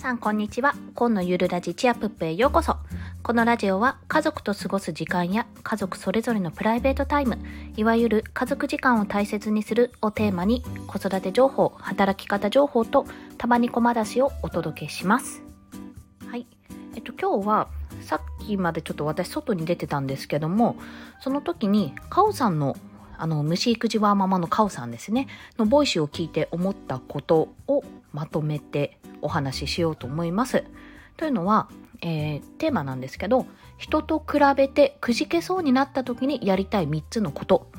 さんこんにちは。今のゆるラジチアプップへようこそ。このラジオは家族と過ごす時間や家族それぞれのプライベートタイムいわゆる家族時間を大切にするをテーマに子育て情報働き方情報とたまに小話をお届けします。はい。えっと今日はさっきまでちょっと私外に出てたんですけどもその時にカオさんのあの虫育児ワーママのカオさんですねのボイスを聞いて思ったことをまとめてお話ししようと思います。というのは、えー、テーマなんですけど人と比べてくじけそうになった時にやりたい3つのこと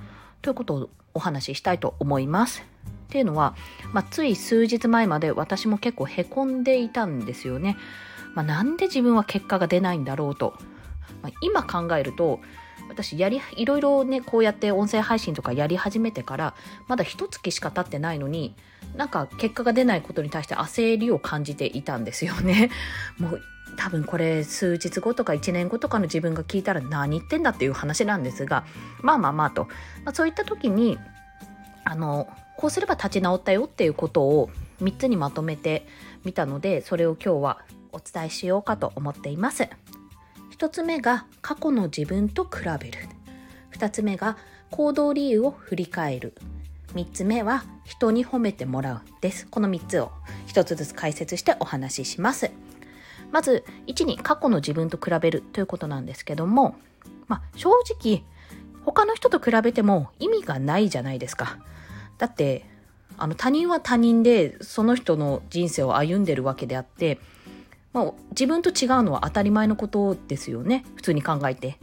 ということをお話ししたいと思います。っていうのは、まあ、つい数日前まで私も結構へこんでいたんですよね。まあ、なんで自分は結果が出ないんだろうと。まあ、今考えると私やりいろいろねこうやって音声配信とかやり始めてからまだ一月しか経ってないのになんか結果が出ないことに対して焦りを感じていたんですよね。もう多分これ数日後とか1年後とかの自分が聞いたら何言ってんだっていう話なんですがまあまあまあと、まあ、そういった時にあのこうすれば立ち直ったよっていうことを3つにまとめてみたのでそれを今日はお伝えしようかと思っています。1つ目が過去の自分と比べる。2つ目が行動理由を振り返る。3つ目は人に褒めてもらう。です。この3つを1つずつ解説してお話しします。まず1に過去の自分と比べるということなんですけども、まあ、正直他の人と比べても意味がないじゃないですか。だってあの他人は他人でその人の人生を歩んでるわけであってまあ、自分と違うのは当たり前のことですよね普通に考えて。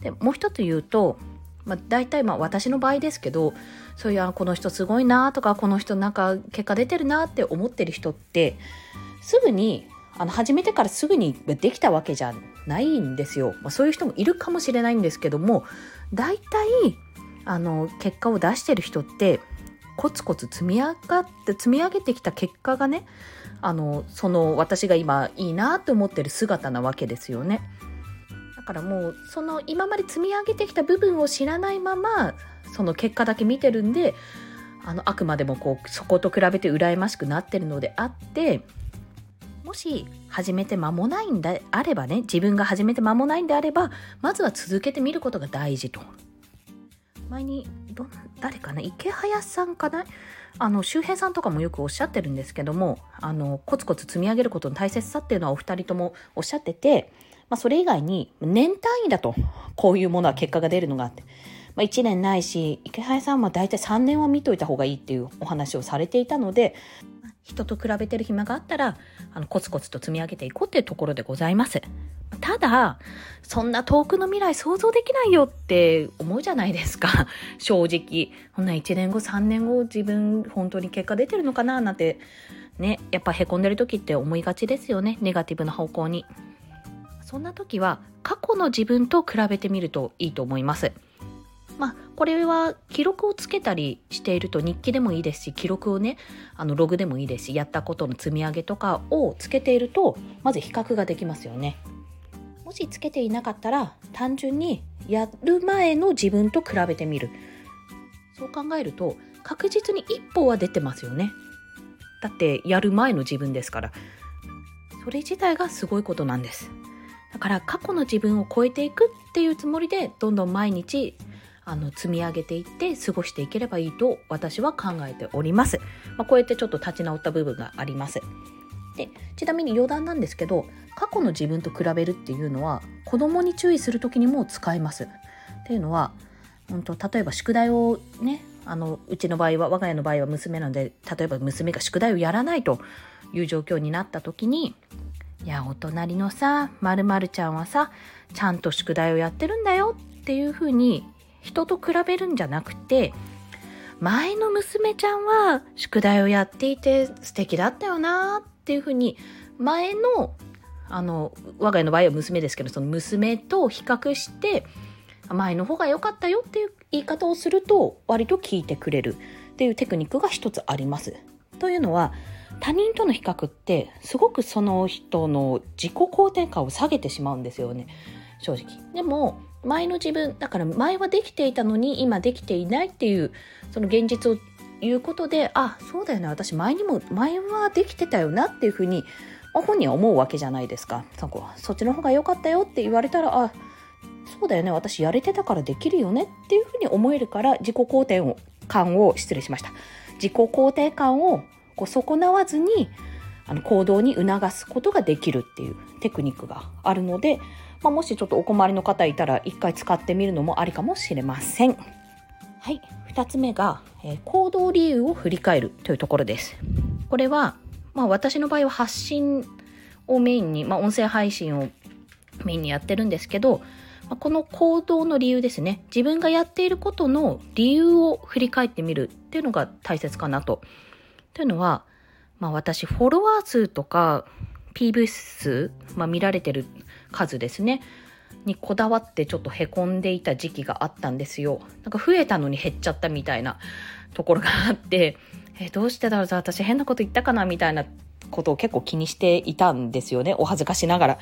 でもう一つ言うと、まあ、大体まあ私の場合ですけどそういうこの人すごいなとかこの人なんか結果出てるなって思ってる人ってすぐにあの始めてからすぐにできたわけじゃないんですよ。まあ、そういう人もいるかもしれないんですけども大体あの結果を出してる人ってコツコツ積み上がって積み上げてきた結果がねあのその私が今いいなと思ってる姿なわけですよね。だからもうその今まで積み上げてきた部分を知らないままその結果だけ見てるんであのあくまでもこうそこと比べて羨ましくなってるのであってもし始めて間もないんであればね自分が始めて間もないんであればまずは続けてみることが大事と。前にど誰かな池早さんかな？あの周平さんとかもよくおっしゃってるんですけどもあのコツコツ積み上げることの大切さっていうのはお二人ともおっしゃってて、まあ、それ以外に年単位だとこういうものは結果が出るのがあって。まあ、1年ないし池原さんは大体3年は見といた方がいいっていうお話をされていたので人と比べてる暇があったらあのコツコツと積み上げていこうっていうところでございます。ただ、そんな遠くの未来想像できないよって思うじゃないですか。正直。ほんな1年後、3年後、自分本当に結果出てるのかななんて、ね、やっぱ凹んでる時って思いがちですよね。ネガティブな方向に。そんな時は、過去の自分と比べてみるといいと思います。まあ、これは記録をつけたりしていると日記でもいいですし記録をねあのログでもいいですしやったことの積み上げとかをつけているとまず比較ができますよね。もしつけていなかったら単純にやる前の自分と比べてみる。そう考えると確実に一歩は出てますよね。だってやる前の自分ですから。それ自体がすごいことなんです。だから過去の自分を超えていくっていうつもりでどんどん毎日あの積み上げていって過ごしていければいいと私は考えております、まあ、こうやってちょっと立ち直った部分があります。でちなみに余談なんですけど過去の自分と比べるっていうのは子供に注意する時にも使えます。っていうのは、うんと、例えば宿題をねあのうちの場合は我が家の場合は娘なので例えば娘が宿題をやらないという状況になった時にいやお隣のさまるちゃんはさちゃんと宿題をやってるんだよっていうふうに人と比べるんじゃなくて前の娘ちゃんは宿題をやっていて素敵だったよなっていうふうに前のあの我が家の場合は娘ですけどその娘と比較して前の方が良かったよっていう言い方をすると割と聞いてくれるっていうテクニックが一つあります。というのは他人との比較ってすごくその人の自己肯定感を下げてしまうんですよね正直。でも前の自分だから前はできていたのに今できていないっていうその現実を言うことであそうだよね。私前にも前はできてたよなっていうふうにまあ、本人は思うわけじゃないですか。そこそっちの方が良かったよって言われたらあそうだよね。私やれてたからできるよねっていうふうに思えるから自己肯定感を失礼しました。自己肯定感をこう損なわずにあの行動に促すことができるっていうテクニックがあるので、まあ、もしちょっとお困りの方いたら一回使ってみるのもありかもしれません。はい、2つ目が、えー、行動理由を振り返るというところです。これは、まあ、私の場合は発信をメインに、まあ、音声配信をメインにやってるんですけど、まあ、この行動の理由ですね自分がやっていることの理由を振り返ってみるっていうのが大切かなと。というのは、まあ、私フォロワー数とか PV 数、まあ、見られてる数ですねにこだわってちょっとへこんでいた時期があったんですよ。なんか増えたのに減っちゃったみたいなところがあって、えどうしてだろう私変なこと言ったかなみたいなことを結構気にしていたんですよね。お恥ずかしながら。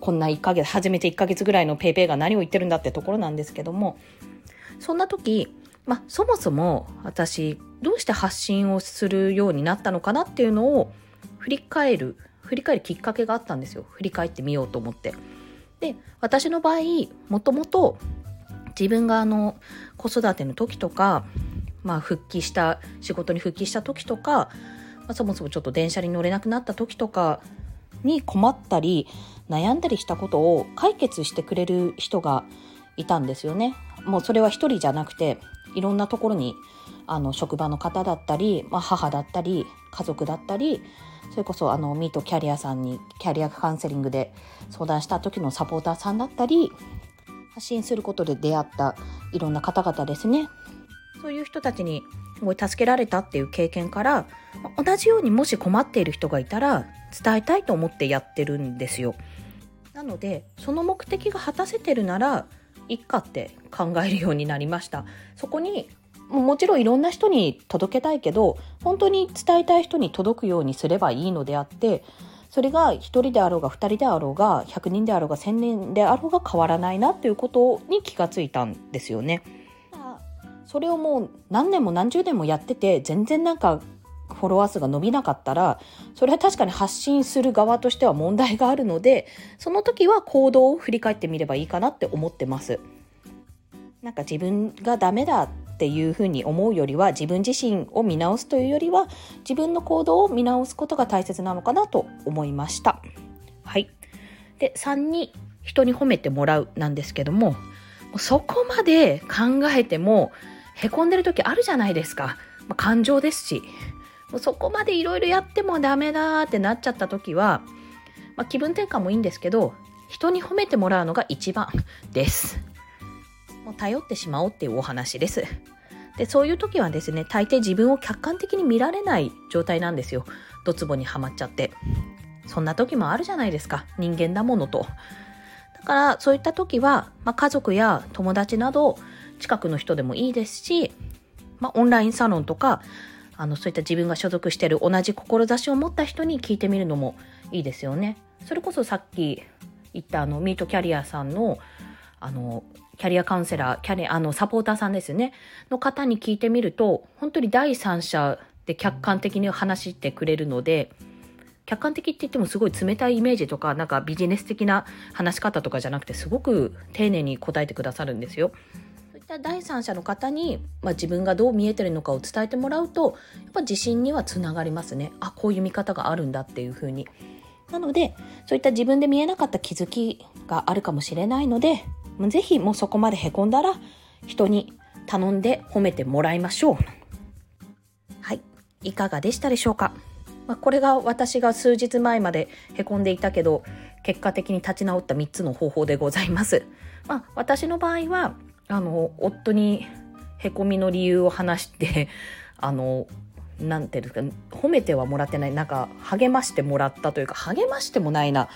こんな1ヶ月、初めて1ヶ月ぐらいの PayPay が何を言ってるんだってところなんですけども、そんな時、まあ、そもそも私、どうして発信をするようになったのかなっていうのを振り返る、振り返るきっかけがあったんですよ。振り返ってみようと思って。で私の場合もともと自分があの子育ての時とか、まあ、復帰した仕事に復帰した時とか、まあ、そもそもちょっと電車に乗れなくなった時とかに困ったり悩んだりしたことを解決してくれる人がいたんですよね。もうそれは一人じゃなくていろんなところにあの職場の方だったり、まあ、母だったり家族だったりそれこそあのミートキャリアさんにキャリアカウンセリングで相談した時のサポーターさんだったり発信することで出会ったいろんな方々ですね。そういう人たちにすごい助けられたっていう経験から同じようにもし困っている人がいたら伝えたいと思ってやってるんですよ。なのでその目的が果たせてるならいっかって考えるようになりましたそこにもちろんいろんな人に届けたいけど本当に伝えたい人に届くようにすればいいのであってそれが1人であろうが2人であろうが100人であろうが1000人であろうが変わらないなっていうことに気がついたんですよね。それをもう何年も何十年もやってて全然なんかフォロワー数が伸びなかったらそれは確かに発信する側としては問題があるのでその時は行動を振り返ってみればいいかなって思ってます。なんか自分がダメだっていうふうに思うよりは自分自身を見直すというよりは自分の行動を見直すことが大切なのかなと思いました。はい。で、3に人に褒めてもらうなんですけども、そこまで考えてもへこんでる時あるじゃないですか。まあ、感情ですし。もうそこまでいろいろやってもダメだってなっちゃった時は、まあ、気分転換もいいんですけど、人に褒めてもらうのが一番です。もう頼ってしまおうっていうお話です。で、そういう時はですね、大抵自分を客観的に見られない状態なんですよ。ドツボにはまっちゃって。そんな時もあるじゃないですか。人間だものと。だから、そういった時は、まあ、家族や友達など、近くの人でもいいですし、まあ、オンラインサロンとか、あの、そういった自分が所属している同じ志を持った人に聞いてみるのもいいですよね。それこそさっき言ったあの、ミートキャリアさんの、あの、キャリアカウンセラー、キャリ、あの、サポーターさんですよね、の方に聞いてみると、本当に第三者で客観的に話してくれるので、客観的って言ってもすごい冷たいイメージとか、なんかビジネス的な話し方とかじゃなくて、すごく丁寧に答えてくださるんですよ。そういった第三者の方に、まあ、自分がどう見えてるのかを伝えてもらうと、やっぱ自信にはつながりますね。あ、こういう見方があるんだっていうふうに。なので、そういった自分で見えなかった気づきがあるかもしれないので、ぜひもうそこまでへこんだら人に頼んで褒めてもらいましょう。はい。いかがでしたでしょうか、まあ、これが私が数日前までへこんでいたけど、結果的に立ち直った3つの方法でございます。まあ、私の場合は、あの、夫にへこみの理由を話して、あの、なんていうか、褒めてはもらってない、なんか励ましてもらったというか、励ましてもないな。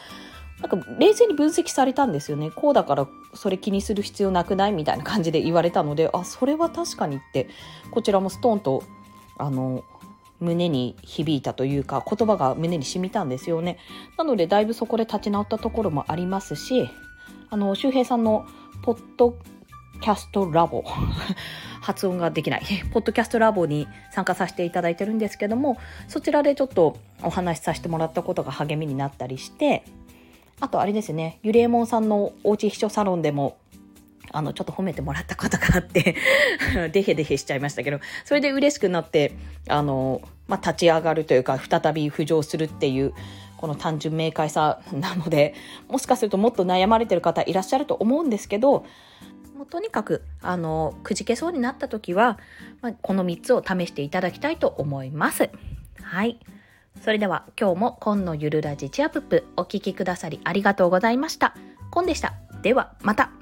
なんか冷静に分析されたんですよね。こうだからそれ気にする必要なくない？みたいな感じで言われたので、あ、それは確かにって、こちらもストーンと、あの、胸に響いたというか、言葉が胸に染みたんですよね。なので、だいぶそこで立ち直ったところもありますし、あの、周平さんのポッドキャストラボ。発音ができない、ポッドキャストラボに参加させていただいてるんですけども、そちらでちょっとお話しさせてもらったことが励みになったりして、あとあれですね、ゆりえもんさんのおうち秘書サロンでも、あの、ちょっと褒めてもらったことがあって デヘデヘしちゃいましたけど、それで嬉しくなって、あの、まあ、立ち上がるというか、再び浮上するっていう、この単純明快さなので、もしかするともっと悩まれてる方いらっしゃると思うんですけど、もうとにかく、あの、くじけそうになった時は、まあ、この3つを試していただきたいと思います。はい。それでは今日も今のゆるラジチアプップお聴きくださりありがとうございました。今でした。ではまた。